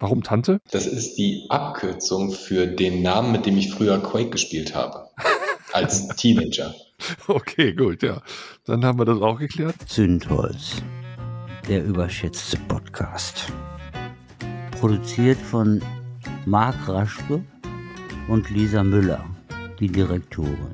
Warum Tante? Das ist die Abkürzung für den Namen, mit dem ich früher Quake gespielt habe. Als Teenager. Okay, gut, ja. Dann haben wir das auch geklärt. Zündholz, der überschätzte Podcast. Produziert von Marc Raschke und Lisa Müller, die Direktorin.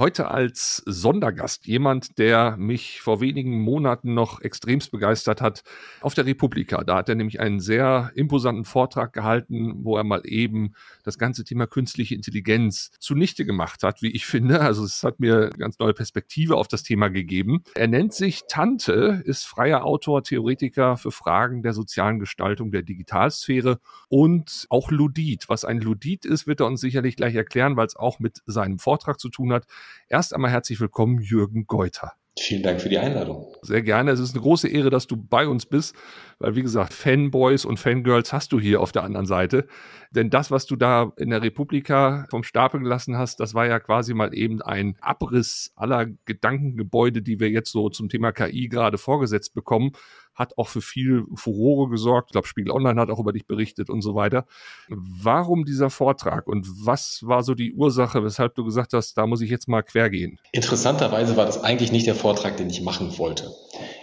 Heute als Sondergast jemand, der mich vor wenigen Monaten noch extremst begeistert hat auf der Republika. Da hat er nämlich einen sehr imposanten Vortrag gehalten, wo er mal eben das ganze Thema künstliche Intelligenz zunichte gemacht hat, wie ich finde. Also es hat mir ganz neue Perspektive auf das Thema gegeben. Er nennt sich Tante, ist freier Autor, Theoretiker für Fragen der sozialen Gestaltung der Digitalsphäre und auch Ludit. Was ein Ludit ist, wird er uns sicherlich gleich erklären, weil es auch mit seinem Vortrag zu tun hat. Erst einmal herzlich willkommen, Jürgen Geuter. Vielen Dank für die Einladung. Sehr gerne. Es ist eine große Ehre, dass du bei uns bist, weil wie gesagt, Fanboys und Fangirls hast du hier auf der anderen Seite. Denn das, was du da in der Republika vom Stapel gelassen hast, das war ja quasi mal eben ein Abriss aller Gedankengebäude, die wir jetzt so zum Thema KI gerade vorgesetzt bekommen hat auch für viel Furore gesorgt. Ich glaube, Spiegel Online hat auch über dich berichtet und so weiter. Warum dieser Vortrag und was war so die Ursache, weshalb du gesagt hast, da muss ich jetzt mal quer gehen? Interessanterweise war das eigentlich nicht der Vortrag, den ich machen wollte.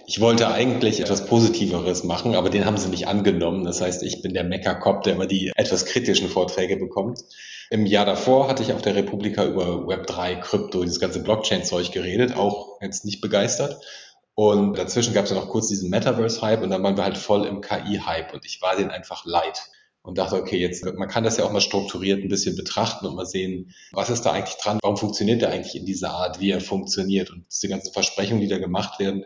Ich wollte eigentlich etwas Positiveres machen, aber den haben sie nicht angenommen. Das heißt, ich bin der Mecker-Cop, der immer die etwas kritischen Vorträge bekommt. Im Jahr davor hatte ich auf der Republika über Web3, Krypto, dieses ganze Blockchain-Zeug geredet, auch jetzt nicht begeistert. Und dazwischen gab es ja noch kurz diesen Metaverse-Hype und dann waren wir halt voll im KI-Hype und ich war den einfach leid und dachte, okay, jetzt, man kann das ja auch mal strukturiert ein bisschen betrachten und mal sehen, was ist da eigentlich dran? Warum funktioniert der eigentlich in dieser Art, wie er funktioniert? Und diese ganzen Versprechungen, die da gemacht werden,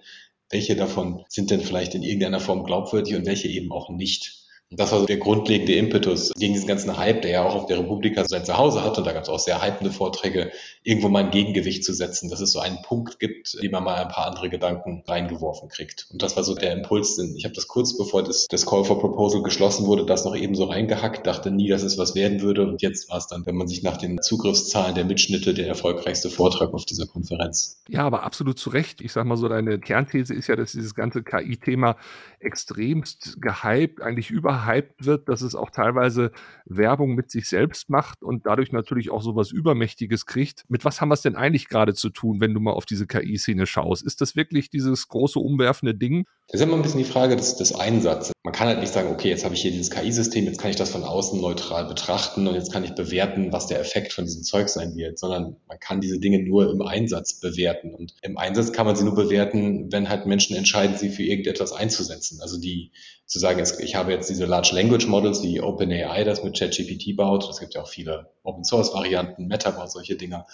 welche davon sind denn vielleicht in irgendeiner Form glaubwürdig und welche eben auch nicht? Das war so der grundlegende Impetus gegen diesen ganzen Hype, der ja auch auf der Republika sein Zuhause hat. Und da gab es auch sehr hypende Vorträge, irgendwo mal ein Gegengewicht zu setzen, dass es so einen Punkt gibt, dem man mal ein paar andere Gedanken reingeworfen kriegt. Und das war so der Impuls. Ich habe das kurz bevor das, das Call for Proposal geschlossen wurde, das noch eben so reingehackt, dachte nie, dass es was werden würde. Und jetzt war es dann, wenn man sich nach den Zugriffszahlen der Mitschnitte, der erfolgreichste Vortrag auf dieser Konferenz. Ja, aber absolut zu Recht. Ich sage mal so, deine Kernthese ist ja, dass dieses ganze KI-Thema extremst gehypt, eigentlich überhaupt gehypt wird, dass es auch teilweise Werbung mit sich selbst macht und dadurch natürlich auch so was Übermächtiges kriegt. Mit was haben wir es denn eigentlich gerade zu tun, wenn du mal auf diese KI-Szene schaust? Ist das wirklich dieses große umwerfende Ding? Das ist immer ein bisschen die Frage des, des Einsatzes. Man kann halt nicht sagen, okay, jetzt habe ich hier dieses KI-System, jetzt kann ich das von außen neutral betrachten und jetzt kann ich bewerten, was der Effekt von diesem Zeug sein wird, sondern man kann diese Dinge nur im Einsatz bewerten. Und im Einsatz kann man sie nur bewerten, wenn halt Menschen entscheiden, sie für irgendetwas einzusetzen. Also die zu sagen, ich habe jetzt diese Large Language Models, wie OpenAI das mit ChatGPT baut. Es gibt ja auch viele Open Source Varianten, Meta baut solche Dinger.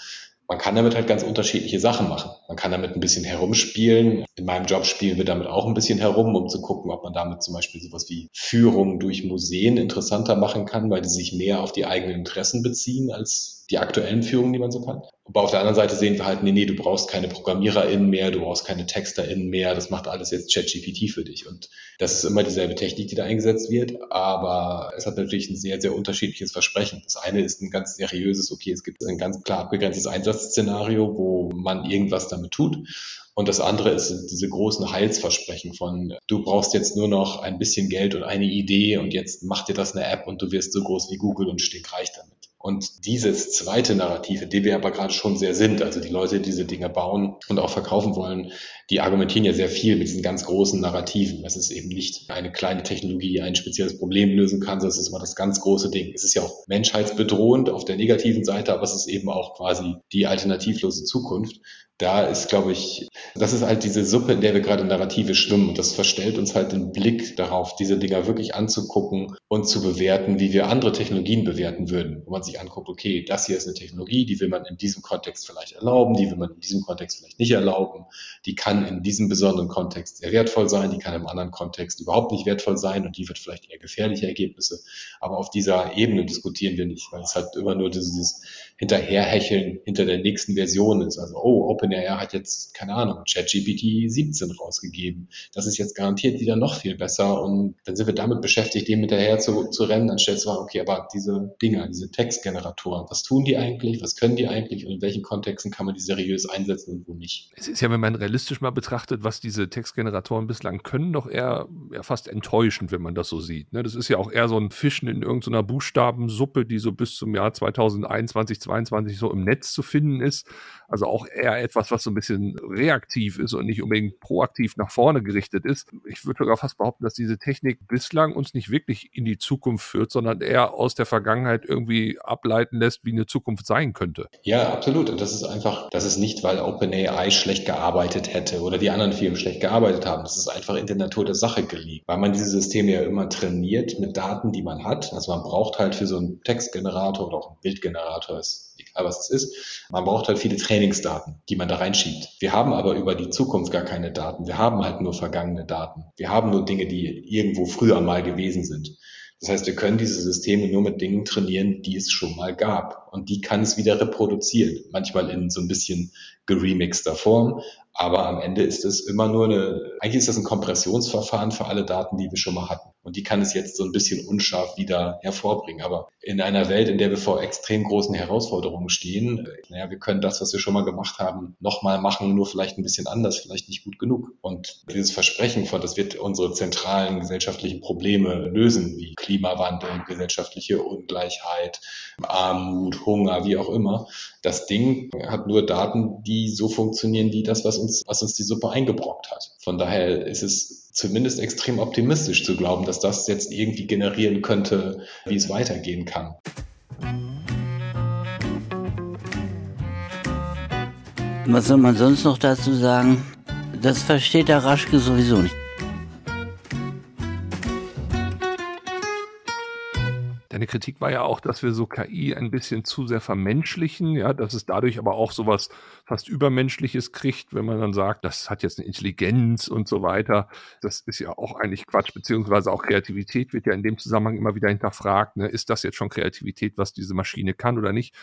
Man kann damit halt ganz unterschiedliche Sachen machen. Man kann damit ein bisschen herumspielen. In meinem Job spielen wir damit auch ein bisschen herum, um zu gucken, ob man damit zum Beispiel sowas wie Führung durch Museen interessanter machen kann, weil die sich mehr auf die eigenen Interessen beziehen als die aktuellen Führungen, die man so kann. Aber auf der anderen Seite sehen wir halt, nee, nee, du brauchst keine ProgrammiererInnen mehr, du brauchst keine TexterInnen mehr, das macht alles jetzt ChatGPT für dich. Und das ist immer dieselbe Technik, die da eingesetzt wird, aber es hat natürlich ein sehr, sehr unterschiedliches Versprechen. Das eine ist ein ganz seriöses, okay, es gibt ein ganz klar abgegrenztes Einsatzszenario, wo man irgendwas damit tut. Und das andere ist diese großen Heilsversprechen von, du brauchst jetzt nur noch ein bisschen Geld und eine Idee und jetzt mach dir das eine App und du wirst so groß wie Google und stinkreich damit. Und dieses zweite Narrativ, in dem wir aber gerade schon sehr sind, also die Leute, die diese Dinge bauen und auch verkaufen wollen, die argumentieren ja sehr viel mit diesen ganz großen Narrativen. Es ist eben nicht eine kleine Technologie, die ein spezielles Problem lösen kann, sondern es ist immer das ganz große Ding. Es ist ja auch menschheitsbedrohend auf der negativen Seite, aber es ist eben auch quasi die alternativlose Zukunft da ist, glaube ich, das ist halt diese Suppe, in der wir gerade Narrative schwimmen. Und das verstellt uns halt den Blick darauf, diese Dinger wirklich anzugucken und zu bewerten, wie wir andere Technologien bewerten würden. Wo man sich anguckt, okay, das hier ist eine Technologie, die will man in diesem Kontext vielleicht erlauben, die will man in diesem Kontext vielleicht nicht erlauben. Die kann in diesem besonderen Kontext sehr wertvoll sein, die kann im anderen Kontext überhaupt nicht wertvoll sein und die wird vielleicht eher gefährliche Ergebnisse. Aber auf dieser Ebene diskutieren wir nicht, weil es halt immer nur dieses Hinterherhecheln hinter der nächsten Version ist. Also, oh, Open OpenAI hat jetzt, keine Ahnung, ChatGPT 17 rausgegeben. Das ist jetzt garantiert wieder noch viel besser. Und dann sind wir damit beschäftigt, dem hinterher zu, zu rennen, anstelle zu sagen, okay, aber diese Dinger, diese Textgeneratoren, was tun die eigentlich? Was können die eigentlich? Und in welchen Kontexten kann man die seriös einsetzen und wo nicht? Es ist ja, wenn man realistisch mal mal betrachtet, was diese Textgeneratoren bislang können, doch eher, eher fast enttäuschend, wenn man das so sieht. Ne? Das ist ja auch eher so ein Fischen in irgendeiner Buchstabensuppe, die so bis zum Jahr 2021, 2022 so im Netz zu finden ist. Also auch eher etwas, was so ein bisschen reaktiv ist und nicht unbedingt proaktiv nach vorne gerichtet ist. Ich würde sogar fast behaupten, dass diese Technik bislang uns nicht wirklich in die Zukunft führt, sondern eher aus der Vergangenheit irgendwie ableiten lässt, wie eine Zukunft sein könnte. Ja, absolut. Und das ist einfach, das ist nicht, weil OpenAI schlecht gearbeitet hätte oder die anderen Firmen schlecht gearbeitet haben. Das ist einfach in der Natur der Sache gelegen, weil man diese Systeme ja immer trainiert mit Daten, die man hat. Also man braucht halt für so einen Textgenerator oder auch einen Bildgenerator, ist egal was es ist, man braucht halt viele Trainingsdaten, die man da reinschiebt. Wir haben aber über die Zukunft gar keine Daten. Wir haben halt nur vergangene Daten. Wir haben nur Dinge, die irgendwo früher mal gewesen sind. Das heißt, wir können diese Systeme nur mit Dingen trainieren, die es schon mal gab. Und die kann es wieder reproduzieren. Manchmal in so ein bisschen geremixter Form. Aber am Ende ist es immer nur eine, eigentlich ist das ein Kompressionsverfahren für alle Daten, die wir schon mal hatten. Und die kann es jetzt so ein bisschen unscharf wieder hervorbringen. Aber in einer Welt, in der wir vor extrem großen Herausforderungen stehen, äh, naja, wir können das, was wir schon mal gemacht haben, nochmal machen, nur vielleicht ein bisschen anders, vielleicht nicht gut genug. Und dieses Versprechen von, das wird unsere zentralen gesellschaftlichen Probleme lösen, wie Klimawandel, gesellschaftliche Ungleichheit, Armut, Hunger, wie auch immer. Das Ding hat nur Daten, die so funktionieren wie das, was uns, was uns die Suppe eingebrockt hat. Von daher ist es zumindest extrem optimistisch zu glauben, dass das jetzt irgendwie generieren könnte, wie es weitergehen kann. Was soll man sonst noch dazu sagen? Das versteht der Raschke sowieso nicht. Deine Kritik war ja auch, dass wir so KI ein bisschen zu sehr vermenschlichen, ja, dass es dadurch aber auch sowas fast Übermenschliches kriegt, wenn man dann sagt, das hat jetzt eine Intelligenz und so weiter. Das ist ja auch eigentlich Quatsch, beziehungsweise auch Kreativität wird ja in dem Zusammenhang immer wieder hinterfragt. Ne? Ist das jetzt schon Kreativität, was diese Maschine kann oder nicht?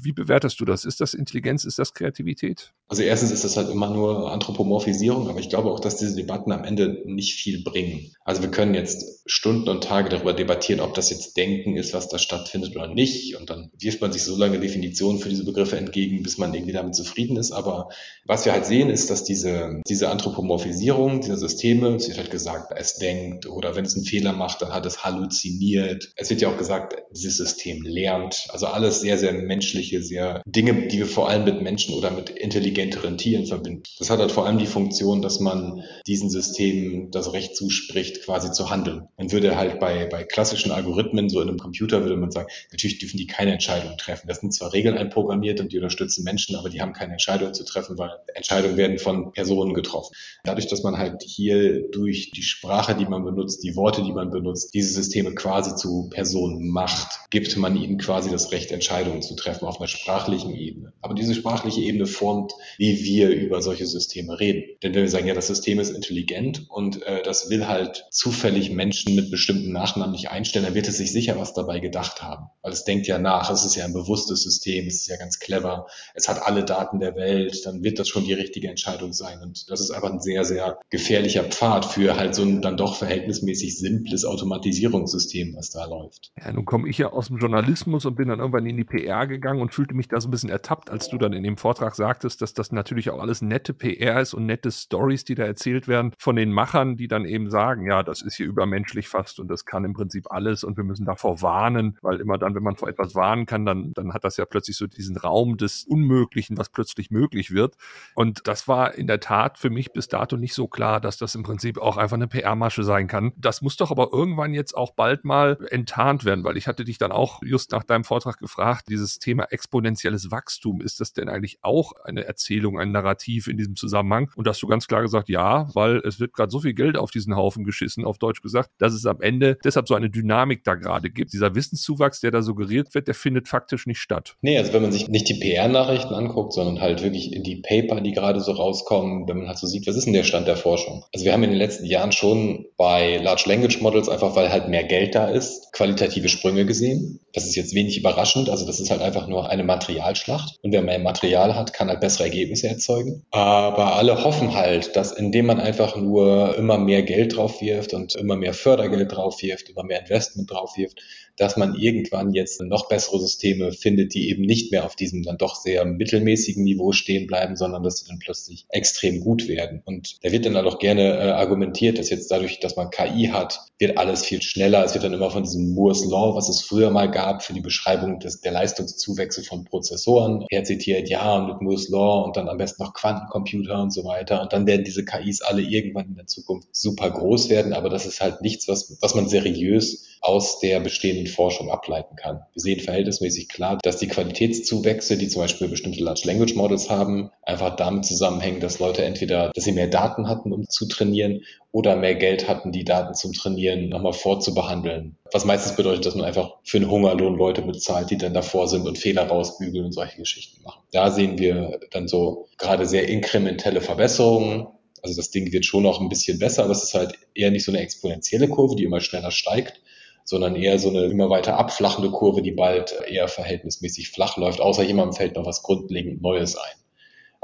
Wie bewertest du das? Ist das Intelligenz? Ist das Kreativität? Also erstens ist das halt immer nur Anthropomorphisierung, aber ich glaube auch, dass diese Debatten am Ende nicht viel bringen. Also wir können jetzt Stunden und Tage darüber debattieren, ob das jetzt Denken ist, was da stattfindet oder nicht. Und dann wirft man sich so lange Definitionen für diese Begriffe entgegen, bis man irgendwie damit zufrieden ist. Aber was wir halt sehen, ist, dass diese, diese Anthropomorphisierung dieser Systeme, es wird halt gesagt, es denkt oder wenn es einen Fehler macht, dann hat es halluziniert. Es wird ja auch gesagt, dieses System lernt. Also alles sehr, sehr menschlich menschliche, sehr Dinge, die wir vor allem mit Menschen oder mit intelligenteren Tieren verbinden. Das hat halt vor allem die Funktion, dass man diesen Systemen das Recht zuspricht, quasi zu handeln. Man würde halt bei, bei klassischen Algorithmen, so in einem Computer, würde man sagen, natürlich dürfen die keine Entscheidung treffen. Das sind zwar Regeln einprogrammiert und die unterstützen Menschen, aber die haben keine Entscheidung zu treffen, weil Entscheidungen werden von Personen getroffen. Dadurch, dass man halt hier durch die Sprache, die man benutzt, die Worte, die man benutzt, diese Systeme quasi zu Personen macht, gibt man ihnen quasi das Recht, Entscheidungen zu treffen auf einer sprachlichen Ebene. Aber diese sprachliche Ebene formt, wie wir über solche Systeme reden. Denn wenn wir sagen, ja, das System ist intelligent und äh, das will halt zufällig Menschen mit bestimmten Nachnamen nicht einstellen, dann wird es sich sicher was dabei gedacht haben. Weil es denkt ja nach, es ist ja ein bewusstes System, es ist ja ganz clever, es hat alle Daten der Welt, dann wird das schon die richtige Entscheidung sein. Und das ist einfach ein sehr, sehr gefährlicher Pfad für halt so ein dann doch verhältnismäßig simples Automatisierungssystem, was da läuft. Ja, nun komme ich ja aus dem Journalismus und bin dann irgendwann in die PR gegangen und fühlte mich da so ein bisschen ertappt, als du dann in dem Vortrag sagtest, dass das natürlich auch alles nette PR ist und nette Stories, die da erzählt werden von den Machern, die dann eben sagen, ja, das ist hier übermenschlich fast und das kann im Prinzip alles und wir müssen davor warnen, weil immer dann, wenn man vor etwas warnen kann, dann, dann hat das ja plötzlich so diesen Raum des Unmöglichen, was plötzlich möglich wird. Und das war in der Tat für mich bis dato nicht so klar, dass das im Prinzip auch einfach eine PR-Masche sein kann. Das muss doch aber irgendwann jetzt auch bald mal enttarnt werden, weil ich hatte dich dann auch just nach deinem Vortrag gefragt, dieses Thema exponentielles Wachstum, ist das denn eigentlich auch eine Erzählung, ein Narrativ in diesem Zusammenhang? Und hast du ganz klar gesagt, ja, weil es wird gerade so viel Geld auf diesen Haufen geschissen, auf Deutsch gesagt, dass es am Ende deshalb so eine Dynamik da gerade gibt. Dieser Wissenszuwachs, der da suggeriert wird, der findet faktisch nicht statt. Nee, also wenn man sich nicht die PR-Nachrichten anguckt, sondern halt wirklich die Paper, die gerade so rauskommen, wenn man halt so sieht, was ist denn der Stand der Forschung? Also wir haben in den letzten Jahren schon bei Large Language Models, einfach weil halt mehr Geld da ist, qualitative Sprünge gesehen. Das ist jetzt wenig überraschend, also das ist halt einfach nur eine Materialschlacht. Und wer mehr Material hat, kann halt bessere Ergebnisse erzeugen. Aber alle hoffen halt, dass indem man einfach nur immer mehr Geld drauf wirft und immer mehr Fördergeld drauf wirft, immer mehr Investment drauf wirft, dass man irgendwann jetzt noch bessere Systeme findet, die eben nicht mehr auf diesem dann doch sehr mittelmäßigen Niveau stehen bleiben, sondern dass sie dann plötzlich extrem gut werden. Und da wird dann auch gerne äh, argumentiert, dass jetzt dadurch, dass man KI hat, wird alles viel schneller. Es wird dann immer von diesem Moore's Law, was es früher mal gab für die Beschreibung des, der Leistungszuwächse von Prozessoren, her zitiert, ja, und mit Moore's Law und dann am besten noch Quantencomputer und so weiter. Und dann werden diese KIs alle irgendwann in der Zukunft super groß werden, aber das ist halt nichts, was, was man seriös aus der bestehenden Forschung ableiten kann. Wir sehen verhältnismäßig klar, dass die Qualitätszuwächse, die zum Beispiel bestimmte Large Language Models haben, einfach damit zusammenhängen, dass Leute entweder, dass sie mehr Daten hatten, um zu trainieren, oder mehr Geld hatten, die Daten zum Trainieren nochmal vorzubehandeln. Was meistens bedeutet, dass man einfach für einen Hungerlohn Leute bezahlt, die dann davor sind und Fehler rausbügeln und solche Geschichten machen. Da sehen wir dann so gerade sehr inkrementelle Verbesserungen. Also das Ding wird schon noch ein bisschen besser, aber es ist halt eher nicht so eine exponentielle Kurve, die immer schneller steigt, sondern eher so eine immer weiter abflachende Kurve, die bald eher verhältnismäßig flach läuft, außer jemandem fällt noch was grundlegend Neues ein.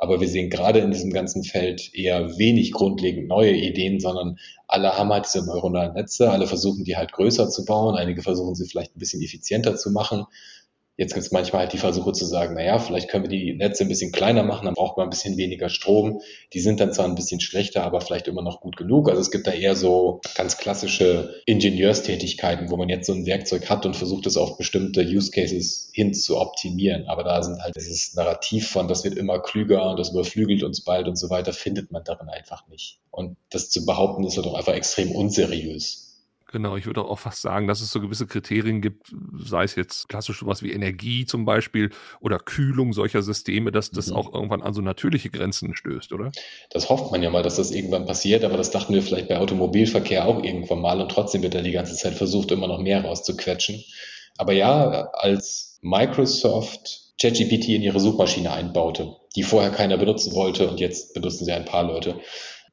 Aber wir sehen gerade in diesem ganzen Feld eher wenig grundlegend neue Ideen, sondern alle haben halt diese neuronalen Netze, alle versuchen die halt größer zu bauen, einige versuchen sie vielleicht ein bisschen effizienter zu machen. Jetzt gibt es manchmal halt die Versuche zu sagen, naja, vielleicht können wir die Netze ein bisschen kleiner machen, dann braucht man ein bisschen weniger Strom. Die sind dann zwar ein bisschen schlechter, aber vielleicht immer noch gut genug. Also es gibt da eher so ganz klassische Ingenieurstätigkeiten, wo man jetzt so ein Werkzeug hat und versucht es auf bestimmte Use Cases hin zu optimieren. Aber da sind halt dieses Narrativ von, das wird immer klüger und das überflügelt uns bald und so weiter, findet man darin einfach nicht. Und das zu behaupten, ist halt auch einfach extrem unseriös. Genau, ich würde auch fast sagen, dass es so gewisse Kriterien gibt, sei es jetzt klassisch sowas wie Energie zum Beispiel oder Kühlung solcher Systeme, dass das mhm. auch irgendwann an so natürliche Grenzen stößt, oder? Das hofft man ja mal, dass das irgendwann passiert, aber das dachten wir vielleicht bei Automobilverkehr auch irgendwann mal und trotzdem wird da die ganze Zeit versucht, immer noch mehr rauszuquetschen. Aber ja, als Microsoft ChatGPT in ihre Suchmaschine einbaute, die vorher keiner benutzen wollte und jetzt benutzen sie ein paar Leute,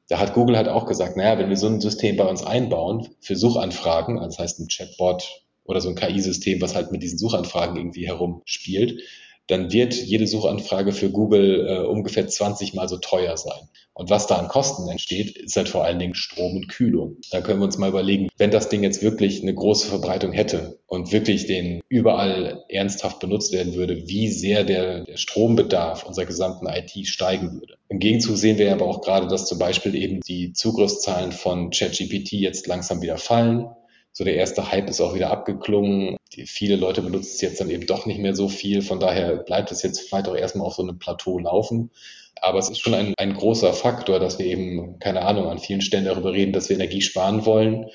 da hat Google halt auch gesagt, naja, wenn wir so ein System bei uns einbauen für Suchanfragen, also das heißt ein Chatbot oder so ein KI-System, was halt mit diesen Suchanfragen irgendwie herumspielt, dann wird jede Suchanfrage für Google äh, ungefähr 20 mal so teuer sein. Und was da an Kosten entsteht, ist halt vor allen Dingen Strom und Kühlung. Da können wir uns mal überlegen, wenn das Ding jetzt wirklich eine große Verbreitung hätte und wirklich den überall ernsthaft benutzt werden würde, wie sehr der, der Strombedarf unserer gesamten IT steigen würde. Im Gegenzug sehen wir aber auch gerade, dass zum Beispiel eben die Zugriffszahlen von ChatGPT jetzt langsam wieder fallen so der erste Hype ist auch wieder abgeklungen. Die, viele Leute benutzen es jetzt dann eben doch nicht mehr so viel. Von daher bleibt es jetzt vielleicht auch erstmal auf so einem Plateau laufen. Aber es ist schon ein, ein großer Faktor, dass wir eben, keine Ahnung, an vielen Stellen darüber reden, dass wir Energie sparen wollen.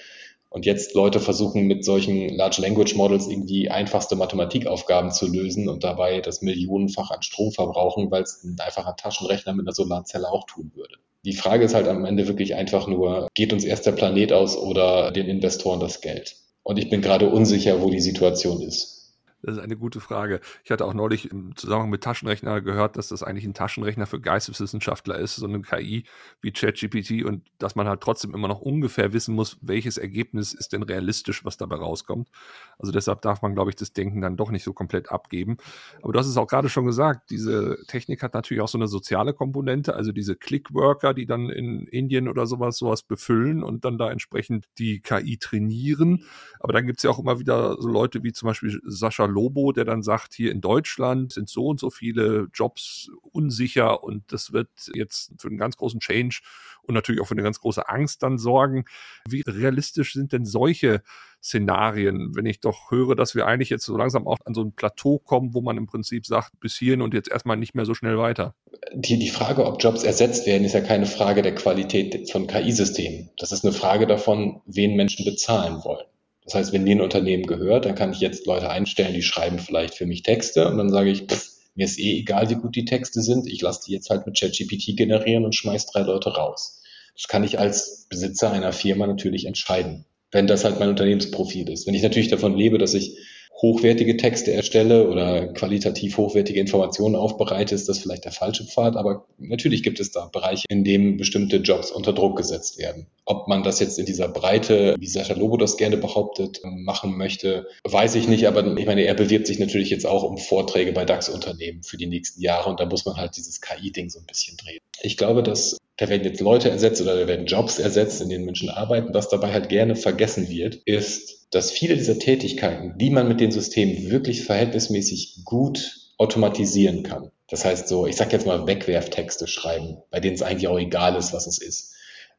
Und jetzt Leute versuchen mit solchen Large Language Models irgendwie einfachste Mathematikaufgaben zu lösen und dabei das Millionenfach an Strom verbrauchen, weil es ein einfacher Taschenrechner mit einer Solarzelle auch tun würde. Die Frage ist halt am Ende wirklich einfach nur, geht uns erst der Planet aus oder den Investoren das Geld? Und ich bin gerade unsicher, wo die Situation ist. Das ist eine gute Frage. Ich hatte auch neulich im Zusammenhang mit Taschenrechner gehört, dass das eigentlich ein Taschenrechner für Geisteswissenschaftler ist, so eine KI wie ChatGPT und dass man halt trotzdem immer noch ungefähr wissen muss, welches Ergebnis ist denn realistisch, was dabei rauskommt. Also deshalb darf man, glaube ich, das Denken dann doch nicht so komplett abgeben. Aber du hast es auch gerade schon gesagt, diese Technik hat natürlich auch so eine soziale Komponente, also diese Clickworker, die dann in Indien oder sowas sowas befüllen und dann da entsprechend die KI trainieren. Aber dann gibt es ja auch immer wieder so Leute wie zum Beispiel Sascha Lobo, der dann sagt, hier in Deutschland sind so und so viele Jobs unsicher und das wird jetzt für einen ganz großen Change und natürlich auch für eine ganz große Angst dann sorgen. Wie realistisch sind denn solche Szenarien, wenn ich doch höre, dass wir eigentlich jetzt so langsam auch an so ein Plateau kommen, wo man im Prinzip sagt, bis hierhin und jetzt erstmal nicht mehr so schnell weiter? Die, die Frage, ob Jobs ersetzt werden, ist ja keine Frage der Qualität von KI-Systemen. Das ist eine Frage davon, wen Menschen bezahlen wollen. Das heißt, wenn mir ein Unternehmen gehört, dann kann ich jetzt Leute einstellen, die schreiben vielleicht für mich Texte und dann sage ich, pff, mir ist eh egal, wie gut die Texte sind. Ich lasse die jetzt halt mit ChatGPT generieren und schmeiß drei Leute raus. Das kann ich als Besitzer einer Firma natürlich entscheiden, wenn das halt mein Unternehmensprofil ist. Wenn ich natürlich davon lebe, dass ich hochwertige Texte erstelle oder qualitativ hochwertige Informationen aufbereite, ist das vielleicht der falsche Pfad. Aber natürlich gibt es da Bereiche, in denen bestimmte Jobs unter Druck gesetzt werden. Ob man das jetzt in dieser Breite, wie Sascha Lobo das gerne behauptet, machen möchte, weiß ich nicht. Aber ich meine, er bewirbt sich natürlich jetzt auch um Vorträge bei DAX-Unternehmen für die nächsten Jahre und da muss man halt dieses KI-Ding so ein bisschen drehen. Ich glaube, dass da werden jetzt Leute ersetzt oder da werden Jobs ersetzt, in denen Menschen arbeiten. Was dabei halt gerne vergessen wird, ist, dass viele dieser Tätigkeiten, die man mit den Systemen wirklich verhältnismäßig gut automatisieren kann. Das heißt so, ich sage jetzt mal Wegwerftexte schreiben, bei denen es eigentlich auch egal ist, was es ist.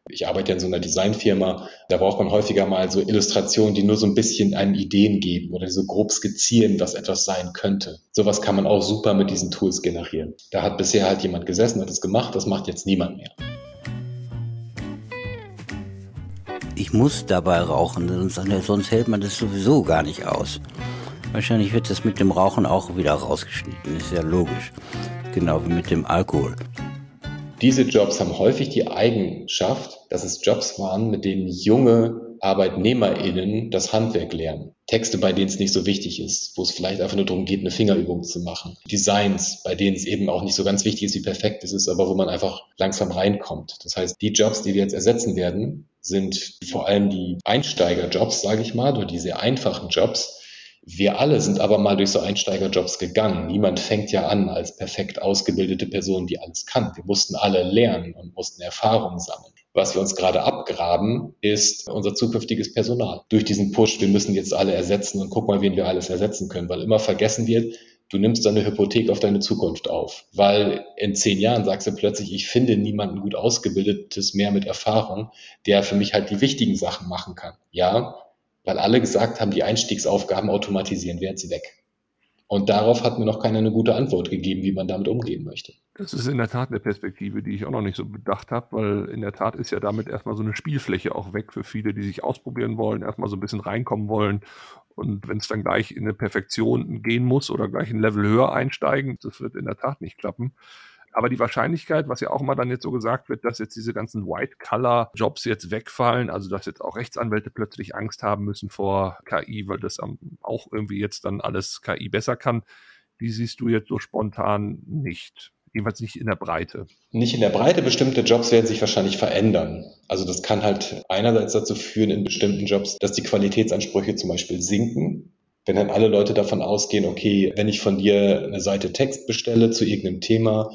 Ich arbeite ja in so einer Designfirma, da braucht man häufiger mal so Illustrationen, die nur so ein bisschen einem Ideen geben oder so grob skizzieren, was etwas sein könnte. Sowas kann man auch super mit diesen Tools generieren. Da hat bisher halt jemand gesessen, hat es gemacht, das macht jetzt niemand mehr. Ich muss dabei rauchen, sonst hält man das sowieso gar nicht aus. Wahrscheinlich wird das mit dem Rauchen auch wieder rausgeschnitten, ist ja logisch. Genau wie mit dem Alkohol. Diese Jobs haben häufig die Eigenschaft, dass es Jobs waren, mit denen junge ArbeitnehmerInnen das Handwerk lernen. Texte, bei denen es nicht so wichtig ist, wo es vielleicht einfach nur darum geht, eine Fingerübung zu machen. Designs, bei denen es eben auch nicht so ganz wichtig ist, wie perfekt es ist, aber wo man einfach langsam reinkommt. Das heißt, die Jobs, die wir jetzt ersetzen werden, sind vor allem die Einsteigerjobs, sage ich mal, oder die sehr einfachen Jobs, wir alle sind aber mal durch so Einsteigerjobs gegangen. Niemand fängt ja an als perfekt ausgebildete Person, die alles kann. Wir mussten alle lernen und mussten Erfahrungen sammeln. Was wir uns gerade abgraben, ist unser zukünftiges Personal. Durch diesen Push, wir müssen jetzt alle ersetzen und guck mal, wen wir alles ersetzen können, weil immer vergessen wird, du nimmst deine Hypothek auf deine Zukunft auf. Weil in zehn Jahren sagst du plötzlich, ich finde niemanden gut ausgebildetes mehr mit Erfahrung, der für mich halt die wichtigen Sachen machen kann. Ja, weil alle gesagt haben, die Einstiegsaufgaben automatisieren, werden sie weg. Und darauf hat mir noch keiner eine gute Antwort gegeben, wie man damit umgehen möchte. Das ist in der Tat eine Perspektive, die ich auch noch nicht so bedacht habe, weil in der Tat ist ja damit erstmal so eine Spielfläche auch weg für viele, die sich ausprobieren wollen, erstmal so ein bisschen reinkommen wollen. Und wenn es dann gleich in eine Perfektion gehen muss oder gleich ein Level höher einsteigen, das wird in der Tat nicht klappen. Aber die Wahrscheinlichkeit, was ja auch immer dann jetzt so gesagt wird, dass jetzt diese ganzen White-Color-Jobs jetzt wegfallen, also dass jetzt auch Rechtsanwälte plötzlich Angst haben müssen vor KI, weil das auch irgendwie jetzt dann alles KI besser kann, die siehst du jetzt so spontan nicht. Jedenfalls nicht in der Breite. Nicht in der Breite. Bestimmte Jobs werden sich wahrscheinlich verändern. Also das kann halt einerseits dazu führen in bestimmten Jobs, dass die Qualitätsansprüche zum Beispiel sinken. Wenn dann alle Leute davon ausgehen, okay, wenn ich von dir eine Seite Text bestelle zu irgendeinem Thema,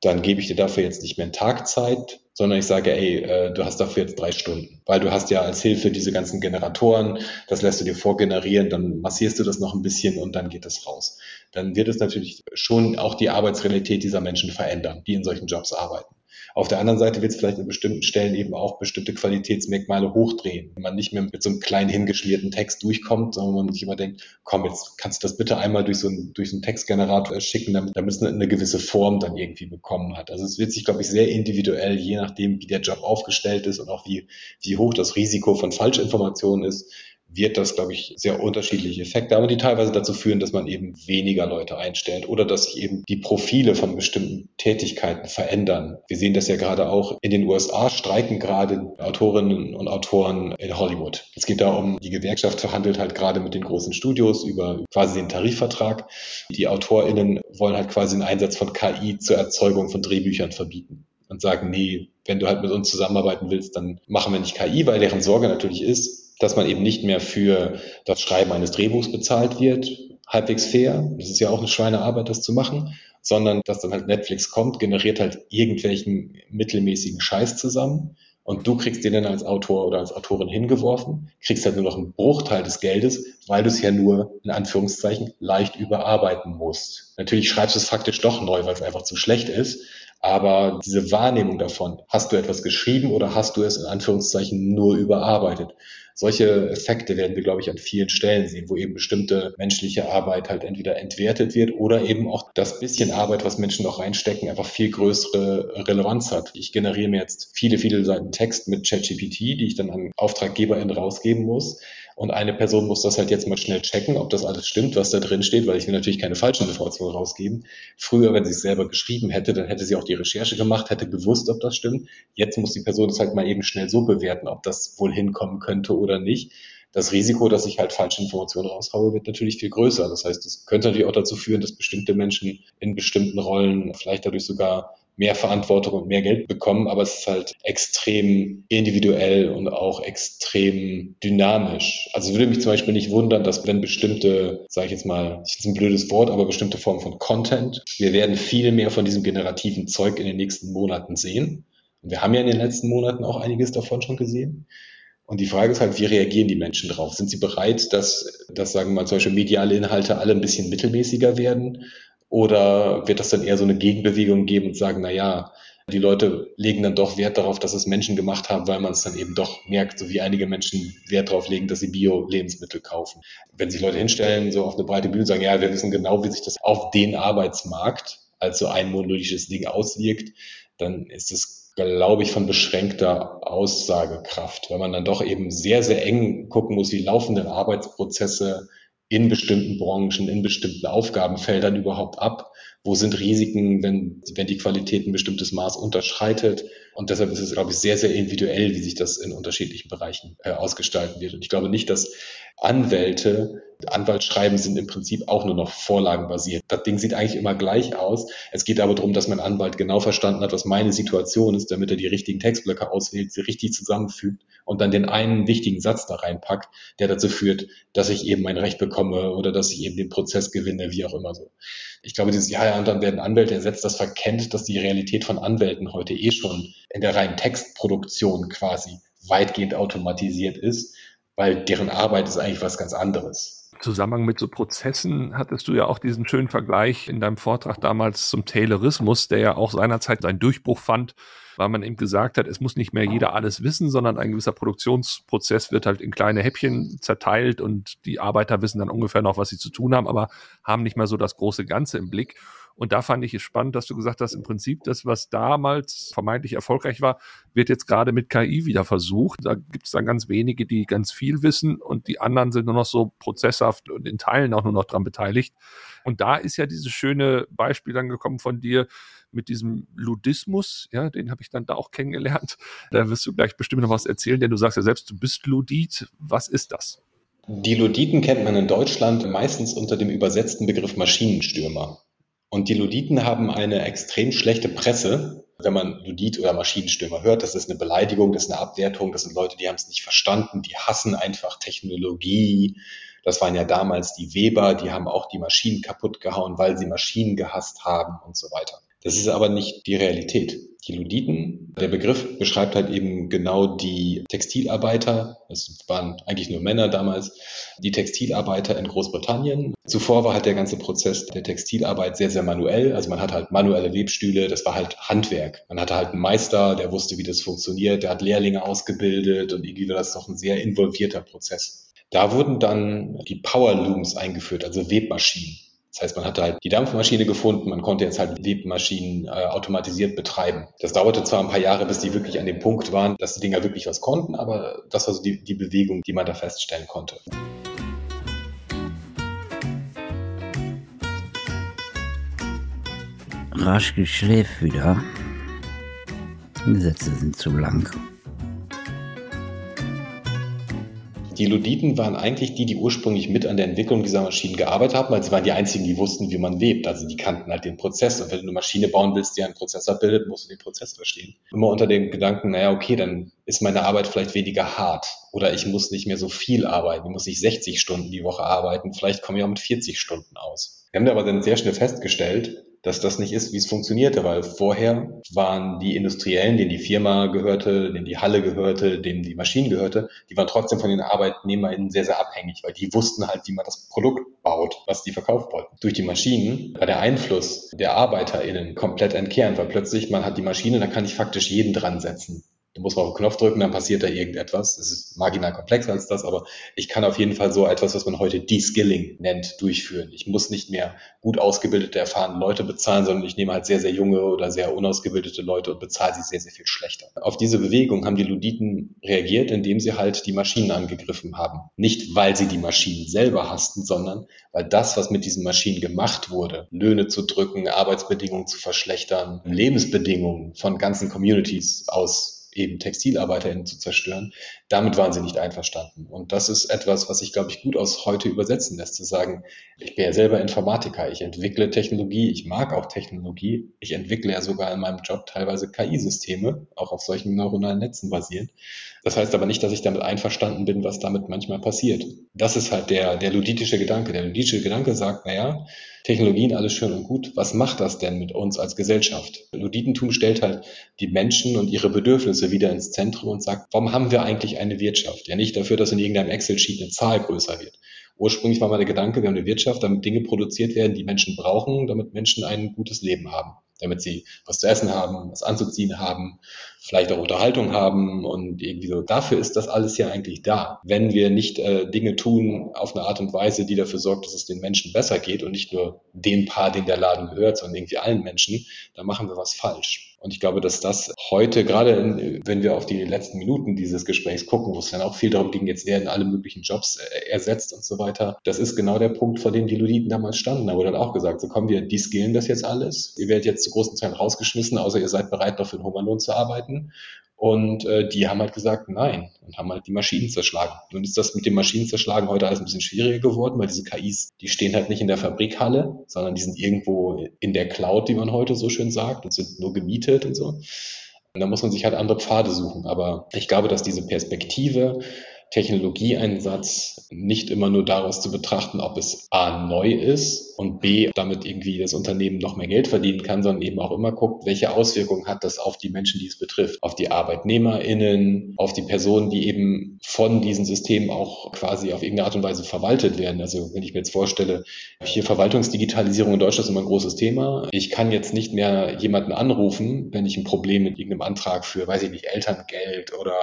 dann gebe ich dir dafür jetzt nicht mehr einen Tag Zeit, sondern ich sage, ey, äh, du hast dafür jetzt drei Stunden, weil du hast ja als Hilfe diese ganzen Generatoren, das lässt du dir vorgenerieren, dann massierst du das noch ein bisschen und dann geht es raus. Dann wird es natürlich schon auch die Arbeitsrealität dieser Menschen verändern, die in solchen Jobs arbeiten. Auf der anderen Seite wird es vielleicht an bestimmten Stellen eben auch bestimmte Qualitätsmerkmale hochdrehen. Wenn man nicht mehr mit so einem kleinen hingeschmierten Text durchkommt, sondern man sich immer denkt, komm, jetzt kannst du das bitte einmal durch so einen, durch einen Textgenerator schicken, damit, damit es eine, eine gewisse Form dann irgendwie bekommen hat. Also es wird sich, glaube ich, sehr individuell, je nachdem, wie der Job aufgestellt ist und auch wie, wie hoch das Risiko von Falschinformationen ist, wird das, glaube ich, sehr unterschiedliche Effekte haben, die teilweise dazu führen, dass man eben weniger Leute einstellt oder dass sich eben die Profile von bestimmten Tätigkeiten verändern. Wir sehen das ja gerade auch in den USA streiken gerade Autorinnen und Autoren in Hollywood. Es geht da um, die Gewerkschaft verhandelt halt gerade mit den großen Studios über quasi den Tarifvertrag. Die AutorInnen wollen halt quasi den Einsatz von KI zur Erzeugung von Drehbüchern verbieten und sagen, nee, wenn du halt mit uns zusammenarbeiten willst, dann machen wir nicht KI, weil deren Sorge natürlich ist, dass man eben nicht mehr für das Schreiben eines Drehbuchs bezahlt wird, halbwegs fair. Das ist ja auch eine Schweinearbeit, das zu machen, sondern dass dann halt Netflix kommt, generiert halt irgendwelchen mittelmäßigen Scheiß zusammen und du kriegst den dann als Autor oder als Autorin hingeworfen, kriegst halt nur noch einen Bruchteil des Geldes, weil du es ja nur in Anführungszeichen leicht überarbeiten musst. Natürlich schreibst du es faktisch doch neu, weil es einfach zu schlecht ist, aber diese Wahrnehmung davon, hast du etwas geschrieben oder hast du es in Anführungszeichen nur überarbeitet? Solche Effekte werden wir, glaube ich, an vielen Stellen sehen, wo eben bestimmte menschliche Arbeit halt entweder entwertet wird oder eben auch das bisschen Arbeit, was Menschen noch reinstecken, einfach viel größere Relevanz hat. Ich generiere mir jetzt viele, viele Seiten Text mit ChatGPT, die ich dann an AuftraggeberInnen rausgeben muss. Und eine Person muss das halt jetzt mal schnell checken, ob das alles stimmt, was da drin steht, weil ich will natürlich keine falschen Informationen rausgeben. Früher, wenn sie es selber geschrieben hätte, dann hätte sie auch die Recherche gemacht, hätte gewusst, ob das stimmt. Jetzt muss die Person das halt mal eben schnell so bewerten, ob das wohl hinkommen könnte oder nicht das Risiko, dass ich halt falsche Informationen raushaue, wird natürlich viel größer. Das heißt, es könnte natürlich auch dazu führen, dass bestimmte Menschen in bestimmten Rollen vielleicht dadurch sogar mehr Verantwortung und mehr Geld bekommen, aber es ist halt extrem individuell und auch extrem dynamisch. Also würde mich zum Beispiel nicht wundern, dass wenn bestimmte, sage ich jetzt mal, das ist ein blödes Wort, aber bestimmte Formen von Content, wir werden viel mehr von diesem generativen Zeug in den nächsten Monaten sehen. Und wir haben ja in den letzten Monaten auch einiges davon schon gesehen. Und die Frage ist halt, wie reagieren die Menschen drauf? Sind sie bereit, dass, dass sagen wir mal, Beispiel mediale Inhalte alle ein bisschen mittelmäßiger werden? Oder wird das dann eher so eine Gegenbewegung geben und sagen, na ja, die Leute legen dann doch Wert darauf, dass es Menschen gemacht haben, weil man es dann eben doch merkt, so wie einige Menschen Wert darauf legen, dass sie Bio-Lebensmittel kaufen. Wenn sich Leute hinstellen, so auf eine breite Bühne sagen, ja, wir wissen genau, wie sich das auf den Arbeitsmarkt als so ein monolithisches Ding auswirkt, dann ist es, glaube ich, von beschränkter Aussagekraft, weil man dann doch eben sehr, sehr eng gucken muss, wie laufen denn Arbeitsprozesse in bestimmten Branchen, in bestimmten Aufgabenfeldern überhaupt ab? Wo sind Risiken, wenn, wenn die Qualität ein bestimmtes Maß unterschreitet? Und deshalb ist es, glaube ich, sehr, sehr individuell, wie sich das in unterschiedlichen Bereichen äh, ausgestalten wird. Und ich glaube nicht, dass Anwälte, Anwaltsschreiben sind im Prinzip auch nur noch vorlagenbasiert. Das Ding sieht eigentlich immer gleich aus. Es geht aber darum, dass mein Anwalt genau verstanden hat, was meine Situation ist, damit er die richtigen Textblöcke auswählt, sie richtig zusammenfügt und dann den einen wichtigen Satz da reinpackt, der dazu führt, dass ich eben mein Recht bekomme oder dass ich eben den Prozess gewinne, wie auch immer so. Ich glaube, dieses Ja, ja, dann werden Anwälte ersetzt, das verkennt, dass die Realität von Anwälten heute eh schon in der reinen Textproduktion quasi weitgehend automatisiert ist weil deren Arbeit ist eigentlich was ganz anderes. Zusammenhang mit so Prozessen hattest du ja auch diesen schönen Vergleich in deinem Vortrag damals zum Taylorismus, der ja auch seinerzeit seinen Durchbruch fand, weil man eben gesagt hat, es muss nicht mehr jeder alles wissen, sondern ein gewisser Produktionsprozess wird halt in kleine Häppchen zerteilt und die Arbeiter wissen dann ungefähr noch, was sie zu tun haben, aber haben nicht mehr so das große Ganze im Blick. Und da fand ich es spannend, dass du gesagt hast, im Prinzip das, was damals vermeintlich erfolgreich war, wird jetzt gerade mit KI wieder versucht. Da gibt es dann ganz wenige, die ganz viel wissen und die anderen sind nur noch so prozesshaft und in Teilen auch nur noch dran beteiligt. Und da ist ja dieses schöne Beispiel dann gekommen von dir mit diesem Ludismus, ja, den habe ich dann da auch kennengelernt. Da wirst du gleich bestimmt noch was erzählen, denn du sagst ja selbst, du bist Ludit. Was ist das? Die Luditen kennt man in Deutschland meistens unter dem übersetzten Begriff Maschinenstürmer. Und die Luditen haben eine extrem schlechte Presse. Wenn man Ludit oder Maschinenstürmer hört, das ist eine Beleidigung, das ist eine Abwertung, das sind Leute, die haben es nicht verstanden, die hassen einfach Technologie. Das waren ja damals die Weber, die haben auch die Maschinen kaputt gehauen, weil sie Maschinen gehasst haben und so weiter. Das ist aber nicht die Realität. Die Luditen, der Begriff beschreibt halt eben genau die Textilarbeiter, es waren eigentlich nur Männer damals, die Textilarbeiter in Großbritannien. Zuvor war halt der ganze Prozess der Textilarbeit sehr, sehr manuell. Also man hat halt manuelle Webstühle, das war halt Handwerk. Man hatte halt einen Meister, der wusste, wie das funktioniert, der hat Lehrlinge ausgebildet und irgendwie war das doch ein sehr involvierter Prozess. Da wurden dann die Power Looms eingeführt, also Webmaschinen. Das heißt, man hatte halt die Dampfmaschine gefunden, man konnte jetzt halt Webmaschinen äh, automatisiert betreiben. Das dauerte zwar ein paar Jahre, bis die wirklich an dem Punkt waren, dass die Dinger wirklich was konnten, aber das war so die, die Bewegung, die man da feststellen konnte. Raschke schläft wieder. Die Sätze sind zu lang. Die Luditen waren eigentlich die, die ursprünglich mit an der Entwicklung dieser Maschinen gearbeitet haben, weil sie waren die einzigen, die wussten, wie man webt. Also die kannten halt den Prozess. Und wenn du eine Maschine bauen willst, die einen Prozessor bildet, musst du den Prozess verstehen. Immer unter dem Gedanken, naja, okay, dann ist meine Arbeit vielleicht weniger hart. Oder ich muss nicht mehr so viel arbeiten. Ich muss nicht 60 Stunden die Woche arbeiten. Vielleicht komme ich auch mit 40 Stunden aus. Wir haben aber dann sehr schnell festgestellt, dass das nicht ist, wie es funktionierte, weil vorher waren die Industriellen, denen die Firma gehörte, denen die Halle gehörte, denen die Maschinen gehörte, die waren trotzdem von den ArbeitnehmerInnen sehr, sehr abhängig, weil die wussten halt, wie man das Produkt baut, was die verkauft wollten. Durch die Maschinen war der Einfluss der ArbeiterInnen komplett entkernt, weil plötzlich man hat die Maschine, da kann ich faktisch jeden dran setzen. Du musst mal auf den Knopf drücken, dann passiert da irgendetwas. Es ist marginal komplexer als das, aber ich kann auf jeden Fall so etwas, was man heute De-Skilling nennt, durchführen. Ich muss nicht mehr gut ausgebildete, erfahrene Leute bezahlen, sondern ich nehme halt sehr, sehr junge oder sehr unausgebildete Leute und bezahle sie sehr, sehr viel schlechter. Auf diese Bewegung haben die Luditen reagiert, indem sie halt die Maschinen angegriffen haben. Nicht, weil sie die Maschinen selber hassten, sondern weil das, was mit diesen Maschinen gemacht wurde, Löhne zu drücken, Arbeitsbedingungen zu verschlechtern, Lebensbedingungen von ganzen Communities aus eben TextilarbeiterInnen zu zerstören, Damit waren sie nicht einverstanden. Und das ist etwas, was sich, glaube ich, gut aus heute übersetzen lässt, zu sagen, ich bin ja selber Informatiker, ich entwickle Technologie, ich mag auch Technologie, ich entwickle ja sogar in meinem Job teilweise KI-Systeme, auch auf solchen neuronalen Netzen basierend. Das heißt aber nicht, dass ich damit einverstanden bin, was damit manchmal passiert. Das ist halt der, der luditische Gedanke. Der luditische Gedanke sagt, naja, Technologien, alles schön und gut. Was macht das denn mit uns als Gesellschaft? Luditentum stellt halt die Menschen und ihre Bedürfnisse wieder ins Zentrum und sagt, warum haben wir eigentlich eine Wirtschaft? Ja, nicht dafür, dass in irgendeinem Excel-Sheet eine Zahl größer wird. Ursprünglich war mal der Gedanke, wir haben eine Wirtschaft, damit Dinge produziert werden, die Menschen brauchen, damit Menschen ein gutes Leben haben damit sie was zu essen haben, was anzuziehen haben, vielleicht auch Unterhaltung haben und irgendwie so. Dafür ist das alles ja eigentlich da. Wenn wir nicht äh, Dinge tun auf eine Art und Weise, die dafür sorgt, dass es den Menschen besser geht und nicht nur den Paar, den der Laden gehört, sondern irgendwie allen Menschen, dann machen wir was falsch. Und ich glaube, dass das heute, gerade in, wenn wir auf die letzten Minuten dieses Gesprächs gucken, wo es dann auch viel darum ging, jetzt werden alle möglichen Jobs äh, ersetzt und so weiter, das ist genau der Punkt, vor dem die Luditen damals standen. Da wurde dann auch gesagt, so kommen wir, die skillen das jetzt alles. Ihr werdet jetzt zu großen Teilen rausgeschmissen, außer ihr seid bereit, noch für den Hungerlohn zu arbeiten. Und äh, die haben halt gesagt, nein, und haben halt die Maschinen zerschlagen. Nun ist das mit dem Maschinen zerschlagen heute alles ein bisschen schwieriger geworden, weil diese KIs, die stehen halt nicht in der Fabrikhalle, sondern die sind irgendwo in der Cloud, die man heute so schön sagt, und sind nur gemietet und so. Und da muss man sich halt andere Pfade suchen. Aber ich glaube, dass diese Perspektive, Technologieeinsatz nicht immer nur daraus zu betrachten, ob es A neu ist und B damit irgendwie das Unternehmen noch mehr Geld verdienen kann, sondern eben auch immer guckt, welche Auswirkungen hat das auf die Menschen, die es betrifft, auf die ArbeitnehmerInnen, auf die Personen, die eben von diesen Systemen auch quasi auf irgendeine Art und Weise verwaltet werden. Also wenn ich mir jetzt vorstelle, hier Verwaltungsdigitalisierung in Deutschland ist immer ein großes Thema. Ich kann jetzt nicht mehr jemanden anrufen, wenn ich ein Problem mit irgendeinem Antrag für, weiß ich nicht, Elterngeld oder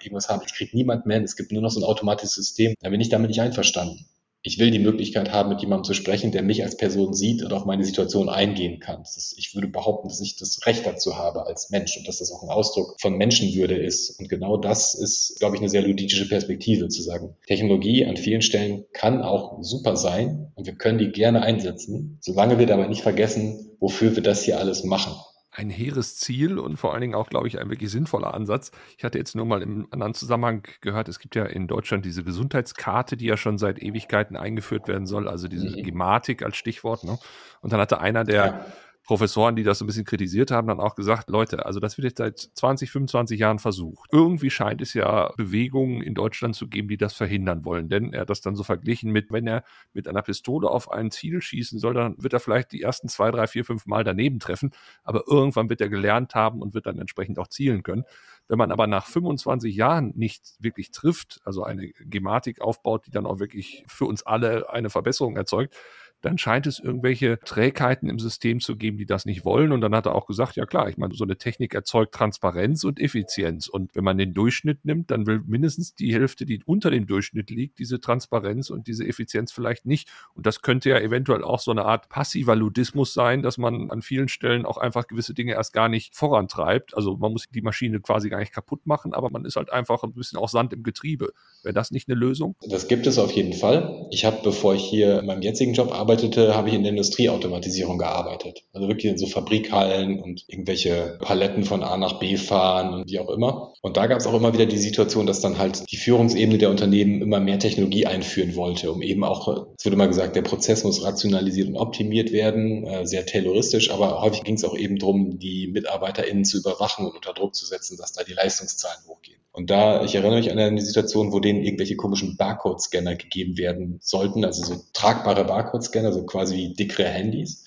irgendwas habe. Ich kriege niemand mehr. Es gibt nur noch so ein automatisches System. Da bin ich damit nicht einverstanden. Ich will die Möglichkeit haben, mit jemandem zu sprechen, der mich als Person sieht und auf meine Situation eingehen kann. Ist, ich würde behaupten, dass ich das Recht dazu habe als Mensch und dass das auch ein Ausdruck von Menschenwürde ist. Und genau das ist, glaube ich, eine sehr ludische Perspektive zu sagen. Technologie an vielen Stellen kann auch super sein und wir können die gerne einsetzen, solange wir dabei nicht vergessen, wofür wir das hier alles machen ein hehres Ziel und vor allen Dingen auch, glaube ich, ein wirklich sinnvoller Ansatz. Ich hatte jetzt nur mal im anderen Zusammenhang gehört, es gibt ja in Deutschland diese Gesundheitskarte, die ja schon seit Ewigkeiten eingeführt werden soll, also diese mhm. Gematik als Stichwort. Ne? Und dann hatte einer der ja Professoren, die das so ein bisschen kritisiert haben, dann auch gesagt, Leute, also das wird jetzt seit 20, 25 Jahren versucht. Irgendwie scheint es ja Bewegungen in Deutschland zu geben, die das verhindern wollen. Denn er hat das dann so verglichen mit, wenn er mit einer Pistole auf ein Ziel schießen soll, dann wird er vielleicht die ersten zwei, drei, vier, fünf Mal daneben treffen. Aber irgendwann wird er gelernt haben und wird dann entsprechend auch zielen können. Wenn man aber nach 25 Jahren nicht wirklich trifft, also eine Gematik aufbaut, die dann auch wirklich für uns alle eine Verbesserung erzeugt, dann scheint es irgendwelche Trägheiten im System zu geben, die das nicht wollen. Und dann hat er auch gesagt, ja klar, ich meine, so eine Technik erzeugt Transparenz und Effizienz. Und wenn man den Durchschnitt nimmt, dann will mindestens die Hälfte, die unter dem Durchschnitt liegt, diese Transparenz und diese Effizienz vielleicht nicht. Und das könnte ja eventuell auch so eine Art passiver Ludismus sein, dass man an vielen Stellen auch einfach gewisse Dinge erst gar nicht vorantreibt. Also man muss die Maschine quasi gar nicht kaputt machen, aber man ist halt einfach ein bisschen auch Sand im Getriebe. Wäre das nicht eine Lösung? Das gibt es auf jeden Fall. Ich habe, bevor ich hier in meinem jetzigen Job arbeite, arbeitete, habe ich in der Industrieautomatisierung gearbeitet. Also wirklich in so Fabrikhallen und irgendwelche Paletten von A nach B fahren und wie auch immer. Und da gab es auch immer wieder die Situation, dass dann halt die Führungsebene der Unternehmen immer mehr Technologie einführen wollte, um eben auch, es wurde immer gesagt, der Prozess muss rationalisiert und optimiert werden, äh, sehr tayloristisch, aber häufig ging es auch eben darum, die MitarbeiterInnen zu überwachen und unter Druck zu setzen, dass da die Leistungszahlen hochgehen. Und da, ich erinnere mich an eine Situation, wo denen irgendwelche komischen Barcode-Scanner gegeben werden sollten, also so tragbare Barcode-Scanner, so quasi wie dickere Handys,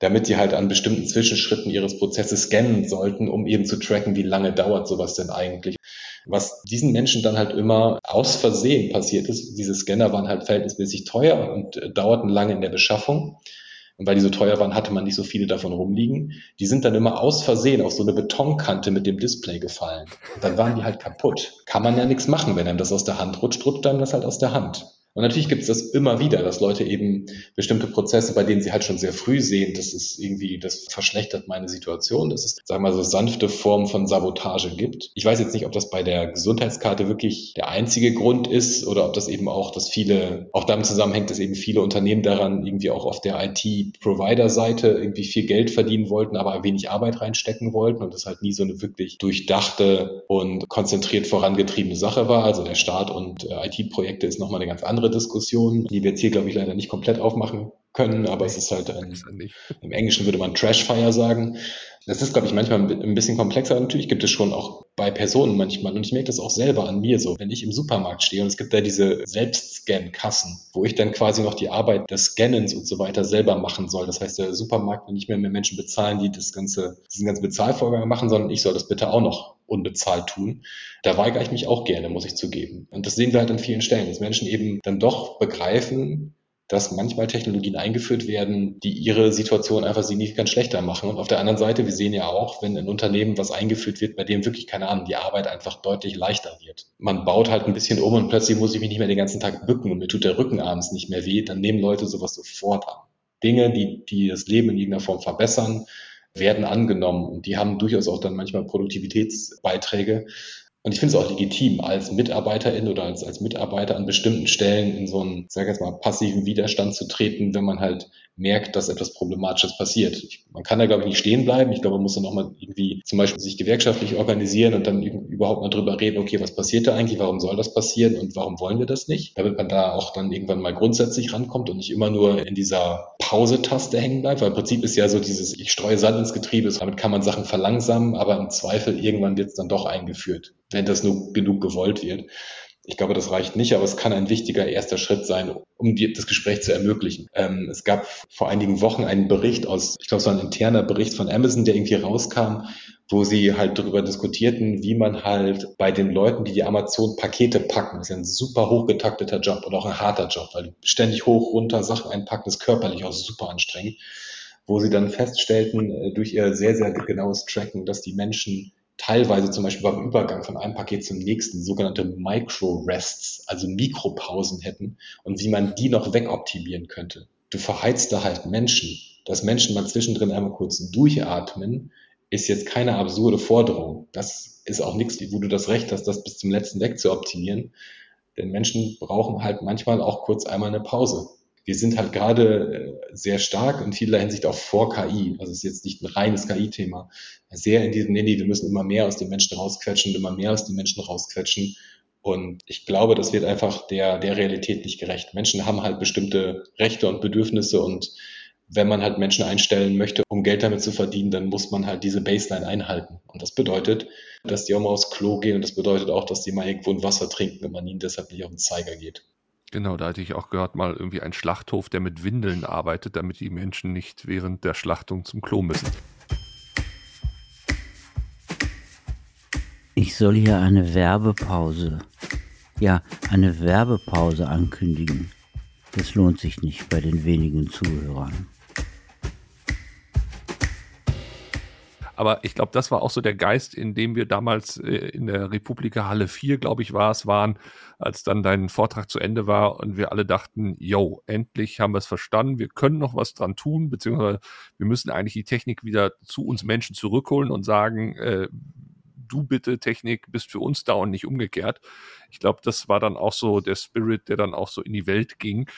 damit sie halt an bestimmten Zwischenschritten ihres Prozesses scannen sollten, um eben zu tracken, wie lange dauert sowas denn eigentlich. Was diesen Menschen dann halt immer aus Versehen passiert ist, diese Scanner waren halt verhältnismäßig teuer und äh, dauerten lange in der Beschaffung. Und weil die so teuer waren, hatte man nicht so viele davon rumliegen. Die sind dann immer aus Versehen auf so eine Betonkante mit dem Display gefallen. Und dann waren die halt kaputt. Kann man ja nichts machen. Wenn einem das aus der Hand rutscht, rutscht einem das halt aus der Hand. Und natürlich gibt es das immer wieder, dass Leute eben bestimmte Prozesse, bei denen sie halt schon sehr früh sehen, das ist irgendwie, das verschlechtert meine Situation, dass es, sagen wir mal, so sanfte Formen von Sabotage gibt. Ich weiß jetzt nicht, ob das bei der Gesundheitskarte wirklich der einzige Grund ist oder ob das eben auch, dass viele, auch damit zusammenhängt, dass eben viele Unternehmen daran irgendwie auch auf der IT-Provider-Seite irgendwie viel Geld verdienen wollten, aber wenig Arbeit reinstecken wollten und das halt nie so eine wirklich durchdachte und konzentriert vorangetriebene Sache war. Also der Staat und äh, IT-Projekte ist nochmal eine ganz andere andere Diskussion, die wir jetzt hier, glaube ich, leider nicht komplett aufmachen können, aber es ist halt ein, im Englischen würde man Trashfire sagen. Das ist, glaube ich, manchmal ein bisschen komplexer. Natürlich gibt es schon auch bei Personen manchmal, und ich merke das auch selber an mir so, wenn ich im Supermarkt stehe und es gibt da diese Selbstscan-Kassen, wo ich dann quasi noch die Arbeit des Scannens und so weiter selber machen soll. Das heißt, der Supermarkt will nicht mehr mehr Menschen bezahlen, die das ganze, diesen ganzen Bezahlvorgang machen, sondern ich soll das bitte auch noch unbezahlt tun. Da weigere ich mich auch gerne, muss ich zugeben. Und das sehen wir halt an vielen Stellen, dass Menschen eben dann doch begreifen, dass manchmal Technologien eingeführt werden, die ihre Situation einfach signifikant schlechter machen. Und auf der anderen Seite, wir sehen ja auch, wenn ein Unternehmen was eingeführt wird, bei dem wirklich, keine Ahnung, die Arbeit einfach deutlich leichter wird. Man baut halt ein bisschen um und plötzlich muss ich mich nicht mehr den ganzen Tag bücken und mir tut der Rücken abends nicht mehr weh, dann nehmen Leute sowas sofort an. Dinge, die, die das Leben in irgendeiner Form verbessern, werden angenommen und die haben durchaus auch dann manchmal Produktivitätsbeiträge. Und ich finde es auch legitim, als Mitarbeiterin oder als, als Mitarbeiter an bestimmten Stellen in so einen, sag ich jetzt mal, passiven Widerstand zu treten, wenn man halt merkt, dass etwas Problematisches passiert. Ich, man kann da, glaube ich, nicht stehen bleiben. Ich glaube, man muss dann auch mal irgendwie zum Beispiel sich gewerkschaftlich organisieren und dann überhaupt mal drüber reden, okay, was passiert da eigentlich, warum soll das passieren und warum wollen wir das nicht? Damit man da auch dann irgendwann mal grundsätzlich rankommt und nicht immer nur in dieser Pause-Taste hängen bleibt, weil im Prinzip ist ja so dieses, ich streue Sand ins Getriebe, damit kann man Sachen verlangsamen, aber im Zweifel irgendwann wird es dann doch eingeführt, wenn das nur genug gewollt wird. Ich glaube, das reicht nicht, aber es kann ein wichtiger erster Schritt sein, um die, das Gespräch zu ermöglichen. Ähm, es gab vor einigen Wochen einen Bericht aus, ich glaube, es war ein interner Bericht von Amazon, der irgendwie rauskam, wo sie halt darüber diskutierten, wie man halt bei den Leuten, die die Amazon-Pakete packen, das ist ja ein super hochgetakteter Job und auch ein harter Job, weil ständig hoch, runter Sachen einpacken, ist körperlich auch super anstrengend, wo sie dann feststellten, äh, durch ihr sehr, sehr genaues Tracken, dass die Menschen teilweise zum Beispiel beim Übergang von einem Paket zum nächsten sogenannte Micro-Rests, also Mikropausen hätten und wie man die noch wegoptimieren könnte. Du verheizt da halt Menschen. Dass Menschen mal zwischendrin einmal kurz durchatmen, ist jetzt keine absurde Forderung. Das ist auch nichts, wo du das Recht hast, das bis zum letzten weg zu optimieren. Denn Menschen brauchen halt manchmal auch kurz einmal eine Pause wir sind halt gerade äh, sehr stark in vieler Hinsicht auch vor KI. Also es ist jetzt nicht ein reines KI-Thema. Sehr in diesem, nee, nee, wir müssen immer mehr aus den Menschen rausquetschen, immer mehr aus den Menschen rausquetschen. Und ich glaube, das wird einfach der, der Realität nicht gerecht. Menschen haben halt bestimmte Rechte und Bedürfnisse und wenn man halt Menschen einstellen möchte, um Geld damit zu verdienen, dann muss man halt diese Baseline einhalten. Und das bedeutet, dass die auch mal aufs Klo gehen und das bedeutet auch, dass die mal irgendwo ein Wasser trinken, wenn man ihnen deshalb nicht auf den Zeiger geht. Genau, da hatte ich auch gehört, mal irgendwie ein Schlachthof, der mit Windeln arbeitet, damit die Menschen nicht während der Schlachtung zum Klo müssen. Ich soll hier eine Werbepause, ja, eine Werbepause ankündigen. Das lohnt sich nicht bei den wenigen Zuhörern. Aber ich glaube, das war auch so der Geist, in dem wir damals äh, in der Republika Halle 4, glaube ich, war es, waren, als dann dein Vortrag zu Ende war und wir alle dachten, yo, endlich haben wir es verstanden, wir können noch was dran tun, beziehungsweise wir müssen eigentlich die Technik wieder zu uns Menschen zurückholen und sagen, äh, du bitte Technik bist für uns da und nicht umgekehrt. Ich glaube, das war dann auch so der Spirit, der dann auch so in die Welt ging.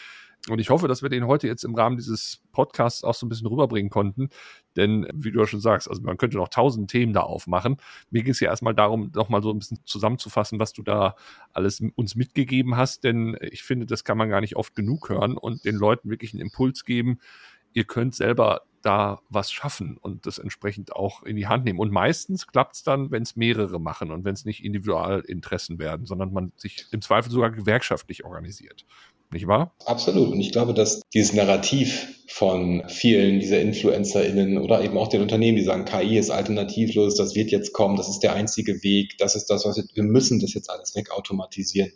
Und ich hoffe, dass wir den heute jetzt im Rahmen dieses Podcasts auch so ein bisschen rüberbringen konnten. Denn, wie du ja schon sagst, also man könnte noch tausend Themen da aufmachen. Mir ging es ja erstmal darum, nochmal so ein bisschen zusammenzufassen, was du da alles uns mitgegeben hast. Denn ich finde, das kann man gar nicht oft genug hören und den Leuten wirklich einen Impuls geben. Ihr könnt selber da was schaffen und das entsprechend auch in die Hand nehmen. Und meistens klappt es dann, wenn es mehrere machen und wenn es nicht Individualinteressen werden, sondern man sich im Zweifel sogar gewerkschaftlich organisiert nicht wahr? Absolut. Und ich glaube, dass dieses Narrativ von vielen dieser InfluencerInnen oder eben auch den Unternehmen, die sagen, KI ist alternativlos, das wird jetzt kommen, das ist der einzige Weg, das ist das, was wir, wir müssen das jetzt alles wegautomatisieren.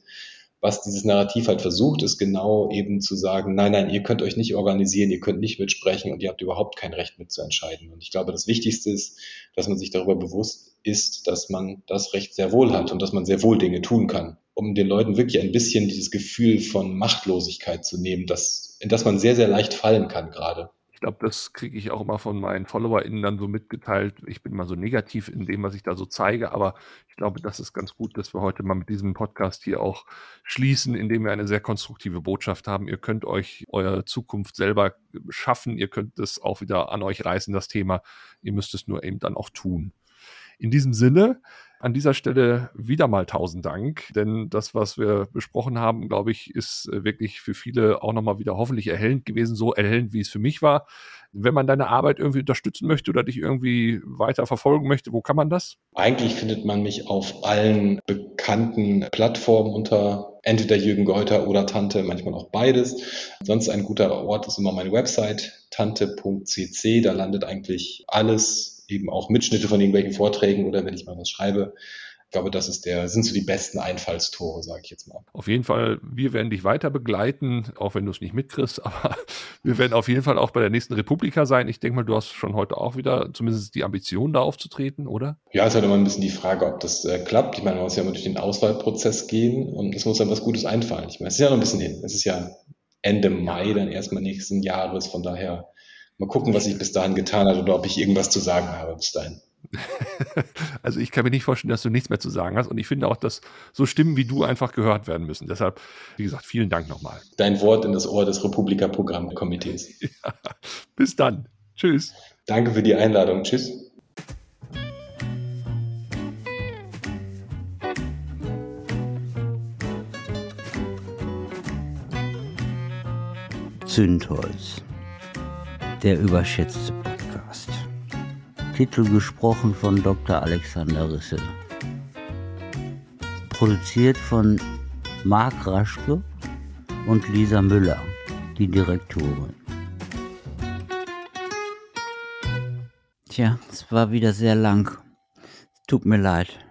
Was dieses Narrativ halt versucht, ist genau eben zu sagen, nein, nein, ihr könnt euch nicht organisieren, ihr könnt nicht mitsprechen und ihr habt überhaupt kein Recht mitzuentscheiden. Und ich glaube, das Wichtigste ist, dass man sich darüber bewusst ist, dass man das Recht sehr wohl hat und dass man sehr wohl Dinge tun kann um den Leuten wirklich ein bisschen dieses Gefühl von Machtlosigkeit zu nehmen, das, in das man sehr, sehr leicht fallen kann gerade. Ich glaube, das kriege ich auch immer von meinen FollowerInnen dann so mitgeteilt. Ich bin mal so negativ in dem, was ich da so zeige, aber ich glaube, das ist ganz gut, dass wir heute mal mit diesem Podcast hier auch schließen, indem wir eine sehr konstruktive Botschaft haben. Ihr könnt euch eure Zukunft selber schaffen. Ihr könnt es auch wieder an euch reißen, das Thema. Ihr müsst es nur eben dann auch tun. In diesem Sinne, an dieser Stelle wieder mal tausend Dank, denn das, was wir besprochen haben, glaube ich, ist äh, wirklich für viele auch nochmal wieder hoffentlich erhellend gewesen, so erhellend, wie es für mich war. Wenn man deine Arbeit irgendwie unterstützen möchte oder dich irgendwie weiter verfolgen möchte, wo kann man das? Eigentlich findet man mich auf allen bekannten Plattformen unter entweder Jürgen Geuter oder Tante, manchmal auch beides. Sonst ein guter Ort ist immer meine Website tante.cc. Da landet eigentlich alles eben auch Mitschnitte von irgendwelchen Vorträgen oder wenn ich mal was schreibe. Ich glaube, das ist der, sind so die besten Einfallstore, sage ich jetzt mal. Auf jeden Fall, wir werden dich weiter begleiten, auch wenn du es nicht mitkriegst, aber wir werden auf jeden Fall auch bei der nächsten Republika sein. Ich denke mal, du hast schon heute auch wieder zumindest die Ambition, da aufzutreten, oder? Ja, es ist halt immer ein bisschen die Frage, ob das äh, klappt. Ich meine, man muss ja immer durch den Auswahlprozess gehen und es muss dann was Gutes einfallen. Ich meine, es ist ja noch ein bisschen hin. Es ist ja Ende Mai dann erstmal nächsten Jahres, von daher Mal gucken, was ich bis dahin getan habe oder ob ich irgendwas zu sagen habe bis dahin. Also ich kann mir nicht vorstellen, dass du nichts mehr zu sagen hast. Und ich finde auch, dass so Stimmen wie du einfach gehört werden müssen. Deshalb, wie gesagt, vielen Dank nochmal. Dein Wort in das Ohr des Republika-Programmkomitees. Ja, bis dann. Tschüss. Danke für die Einladung. Tschüss. Zündholz der überschätzte Podcast. Titel gesprochen von Dr. Alexander Risse. Produziert von Marc Raschke und Lisa Müller, die Direktorin. Tja, es war wieder sehr lang. Tut mir leid.